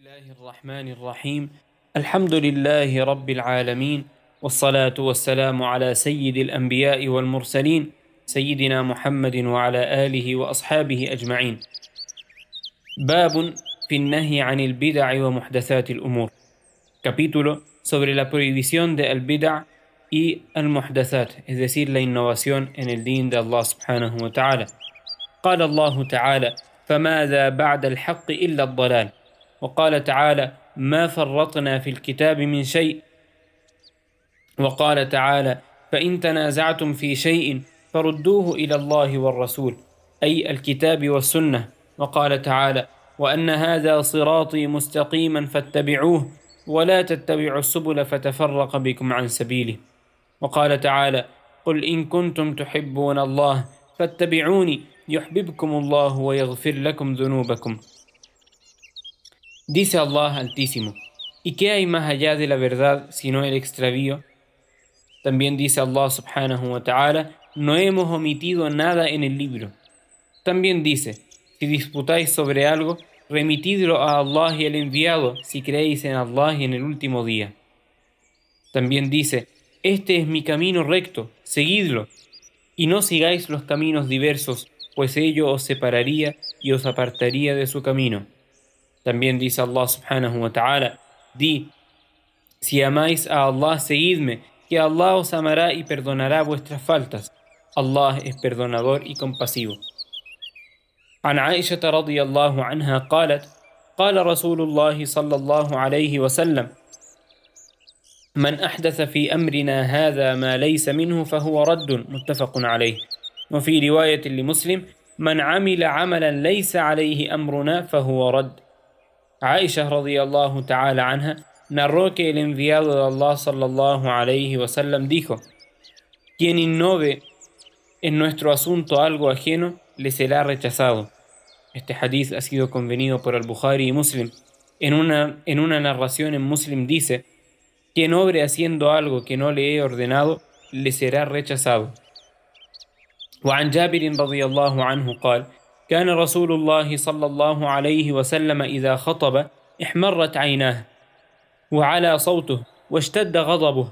الله الرحمن الرحيم. الحمد لله رب العالمين والصلاة والسلام على سيد الأنبياء والمرسلين سيدنا محمد وعلى آله وأصحابه أجمعين. باب في النهي عن البدع ومحدثات الأمور. Capítulo sobre la prohibición de al-bid'a y al-muhdathat, es decir, la innovación en el din de Allah subhanahu wa ta'ala. قال الله تعالى فماذا بعد الحق إلا الضلال؟ وقال تعالى ما فرطنا في الكتاب من شيء. وقال تعالى فإن تنازعتم في شيء فردوه إلى الله والرسول أي الكتاب والسنة. وقال تعالى وأن هذا صراطي مستقيما فاتبعوه ولا تتبعوا السبل فتفرق بكم عن سبيله. وقال تعالى قل إن كنتم تحبون الله فاتبعوني يحببكم الله ويغفر لكم ذنوبكم. Dice Allah Altísimo, ¿y qué hay más allá de la verdad sino el extravío? También dice Allah subhanahu wa ta'ala, no hemos omitido nada en el libro. También dice, si disputáis sobre algo, remitidlo a Allah y al enviado si creéis en Allah y en el último día. También dice, este es mi camino recto, seguidlo, y no sigáis los caminos diversos, pues ello os separaría y os apartaría de su camino. También dice Allah subhanahu wa ta'ala, di, si amáis a Allah, seguidme, que Allah os amará y perdonará vuestras faltas. Allah es perdonador y compasivo. عن عائشة رضي الله عنها قالت قال رسول الله صلى الله عليه وسلم من أحدث في أمرنا هذا ما ليس منه فهو رد متفق عليه وفي رواية لمسلم من عمل عملا ليس عليه أمرنا فهو رد Aisha radiyallahu ta'ala anha narró que el enviado de Allah sallallahu alayhi wasallam dijo: Quien innove en nuestro asunto algo ajeno, le será rechazado. Este hadith ha sido convenido por al-Bukhari y Muslim. En una, en una narración en Muslim dice: Quien obre haciendo algo que no le he ordenado, le será rechazado. وعن جابر رضي الله عنه قال كان رسول الله صلى الله عليه وسلم إذا خطب احمرت عيناه وعلى صوته واشتد غضبه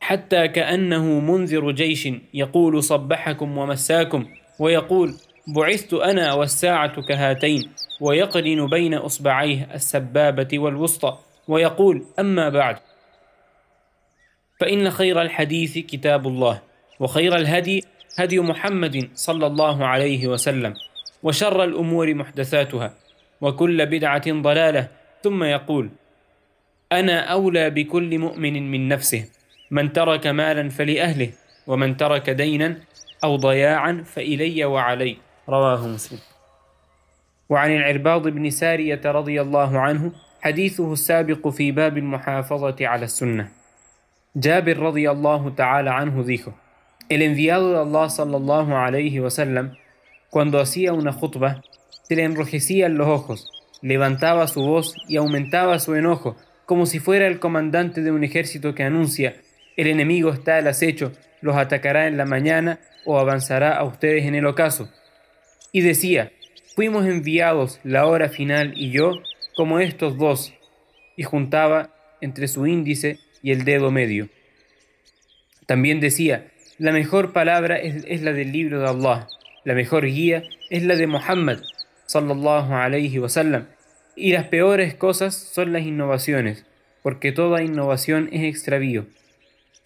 حتى كأنه منذر جيش يقول صبحكم ومساكم ويقول بعثت أنا والساعة كهاتين ويقرن بين أصبعيه السبابة والوسطى ويقول أما بعد فإن خير الحديث كتاب الله وخير الهدي هدي محمد صلى الله عليه وسلم وشر الأمور محدثاتها وكل بدعة ضلالة. ثم يقول أنا أولى بكل مؤمن من نفسه من ترك مالا فلأهله ومن ترك دينا أو ضياعا فإلي وعلي. رواه مسلم. وعن العرباض بن سارية رضي الله عنه حديثه السابق في باب المحافظة على السنة. جابر رضي الله تعالى عنه dijo El enviado de Allah sallallahu alayhi wasallam, cuando hacía una khutbah, se le enrojecían los ojos, levantaba su voz y aumentaba su enojo, como si fuera el comandante de un ejército que anuncia: el enemigo está al acecho, los atacará en la mañana o avanzará a ustedes en el ocaso. Y decía: Fuimos enviados la hora final y yo, como estos dos, y juntaba entre su índice y el dedo medio. También decía: la mejor palabra es, la del libro de Allah. La mejor guía es la de Muhammad sallallahu wasallam. Y las peores cosas son las innovaciones, porque toda innovación es extravío.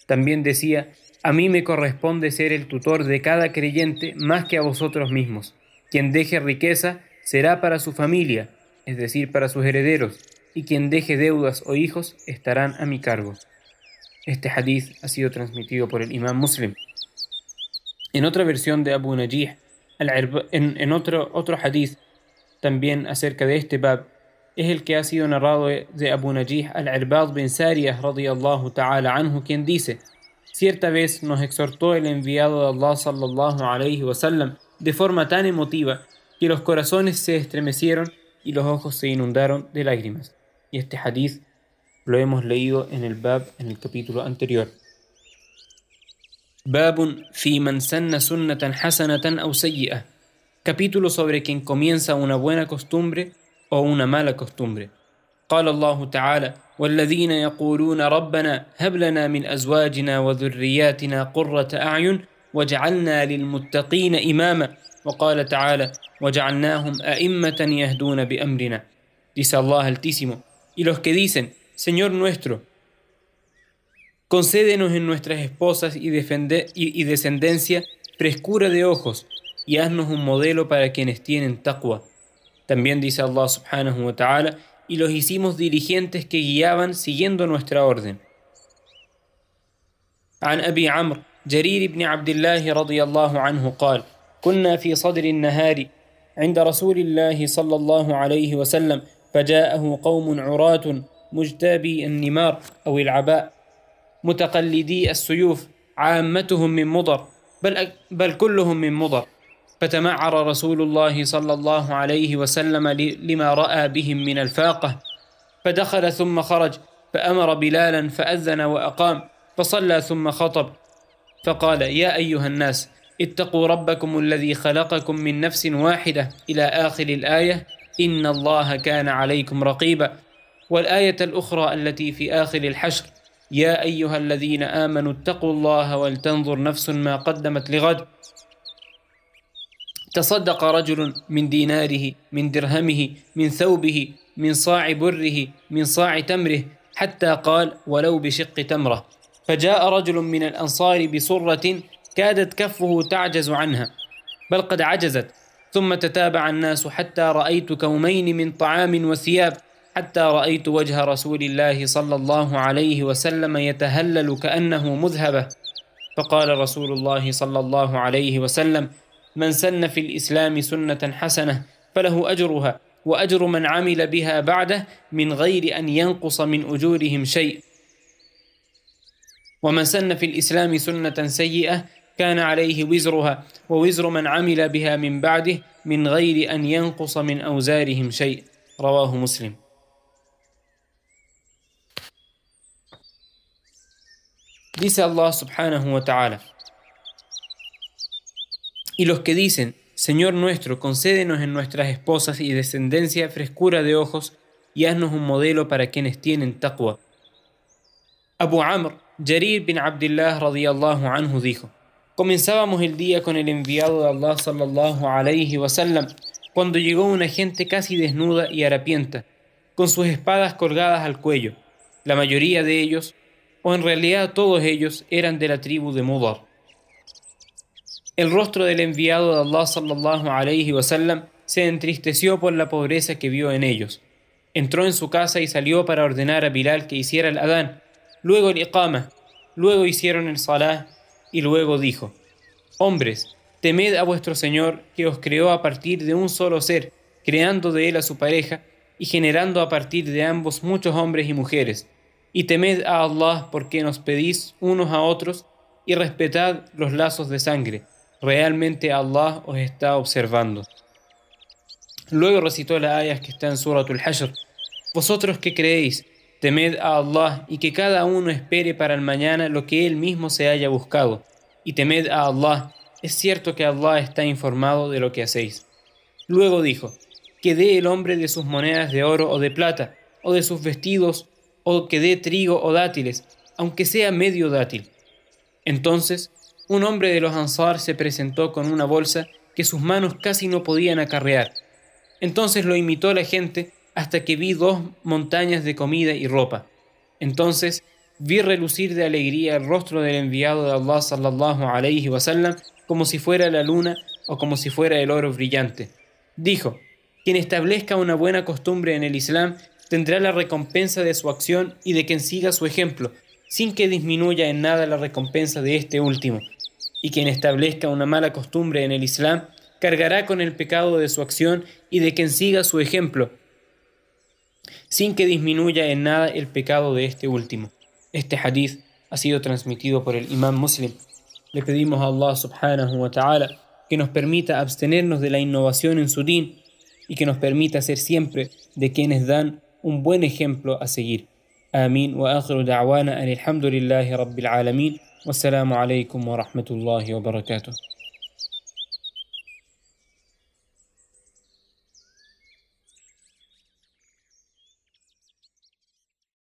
También decía, a mí me corresponde ser el tutor de cada creyente más que a vosotros mismos. Quien deje riqueza será para su familia, es decir, para sus herederos, y quien deje deudas o hijos estarán a mi cargo. Este hadith ha sido transmitido por el imam muslim. En otra versión de Abu Najih, en, otro, otro hadith también acerca de este bab, es el que ha sido narrado de Abu Najih al-Irbad bin Sariyah radiyallahu ta'ala anhu, quien dice, cierta vez nos exhortó el enviado de Allah sallallahu alayhi wasallam de forma tan emotiva que los corazones se estremecieron y los ojos se inundaron de lágrimas. Y este hadith lo hemos leído en el Bab en el capítulo anterior. Babun fi man sanna sunnatan hasanatan aw. Capítulo sobre quien comienza una buena costumbre o una mala costumbre. قال الله تعالى والذين يقولون ربنا هب لنا من أزواجنا وذرياتنا قرة أعين وجعلنا للمتقين إماما وقال تعالى وجعلناهم أئمة يهدون بأمرنا dice Allah Altísimo y los que dicen Señor nuestro concédenos en nuestras esposas y, y, y descendencia frescura de ojos y haznos un modelo para quienes tienen taqwa también dice Allah subhanahu wa ta'ala y los hicimos dirigentes que guiaban siguiendo nuestra orden. عن أبي عمرو جرير بن عبد الله رضي الله عنه قال كنا في صدر النهار عند رسول الله صلى الله عليه وسلم فجاءه قوم عراة مجتابي النمار أو العباء متقلدي السيوف عامتهم من مضر بل, بل كلهم من مضر. فتمعر رسول الله صلى الله عليه وسلم لما رأى بهم من الفاقة. فدخل ثم خرج فأمر بلالا فأذن وأقام فصلى ثم خطب. فقال يا أيها الناس اتقوا ربكم الذي خلقكم من نفس واحدة إلى آخر الآية إن الله كان عليكم رقيبا والآية الأخرى التي في آخر الحشر يا أيها الذين آمنوا اتقوا الله ولتنظر نفس ما قدمت لغد. تصدق رجل من ديناره من درهمه من ثوبه من صاع بره من صاع تمره حتى قال ولو بشق تمرة فجاء رجل من الأنصار بصره كادت كفه تعجز عنها بل قد عجزت. ثم تتابع الناس حتى رأيت كومين من طعام وثياب. حتى رأيت وجه رسول الله صلى الله عليه وسلم يتهلل كأنه مذهبة. فقال رسول الله صلى الله عليه وسلم من سن في الإسلام سنة حسنة فله أجرها وأجر من عمل بها بعده من غير أن ينقص من أجورهم شيء. ومن سن في الإسلام سنة سيئة كان عليه وزرها ووزر من عمل بها من بعده من غير أن ينقص من أوزارهم شيء. رواه مسلم. Dice Allah subhanahu wa ta'ala Y los que dicen, Señor nuestro, concédenos en nuestras esposas y descendencia frescura de ojos y haznos un modelo para quienes tienen taqwa. Abu Amr, Jarir bin Abdullah radiyallahu anhu dijo, Comenzábamos el día con el enviado de Allah sallallahu alayhi wasallam cuando llegó una gente casi desnuda y harapienta, con sus espadas colgadas al cuello. La mayoría de ellos, o en realidad todos ellos, eran de la tribu de Mudar. El rostro del enviado de Allah sallallahu alayhi wasallam se entristeció por la pobreza que vio en ellos. Entró en su casa y salió para ordenar a Bilal que hiciera el Adán, luego el Iqama, luego hicieron el Salah y luego dijo: Hombres, temed a vuestro Señor que os creó a partir de un solo ser, creando de él a su pareja y generando a partir de ambos muchos hombres y mujeres. Y temed a Allah porque nos pedís unos a otros y respetad los lazos de sangre realmente Allah os está observando. Luego recitó las ayas que está en Surat al-Hashr. Vosotros que creéis, temed a Allah y que cada uno espere para el mañana lo que él mismo se haya buscado. Y temed a Allah, es cierto que Allah está informado de lo que hacéis. Luego dijo, que dé el hombre de sus monedas de oro o de plata, o de sus vestidos, o que dé trigo o dátiles, aunque sea medio dátil. Entonces un hombre de los Ansar se presentó con una bolsa que sus manos casi no podían acarrear. Entonces lo imitó la gente hasta que vi dos montañas de comida y ropa. Entonces vi relucir de alegría el rostro del enviado de Allah sallallahu alayhi wasallam como si fuera la luna o como si fuera el oro brillante. Dijo: Quien establezca una buena costumbre en el Islam tendrá la recompensa de su acción y de quien siga su ejemplo, sin que disminuya en nada la recompensa de este último y quien establezca una mala costumbre en el Islam cargará con el pecado de su acción y de quien siga su ejemplo, sin que disminuya en nada el pecado de este último. Este hadith ha sido transmitido por el imam muslim. Le pedimos a Allah subhanahu wa ta'ala que nos permita abstenernos de la innovación en su din y que nos permita ser siempre de quienes dan un buen ejemplo a seguir. آمين وآخر دعوانا أن الحمد لله رب العالمين والسلام عليكم ورحمة الله وبركاته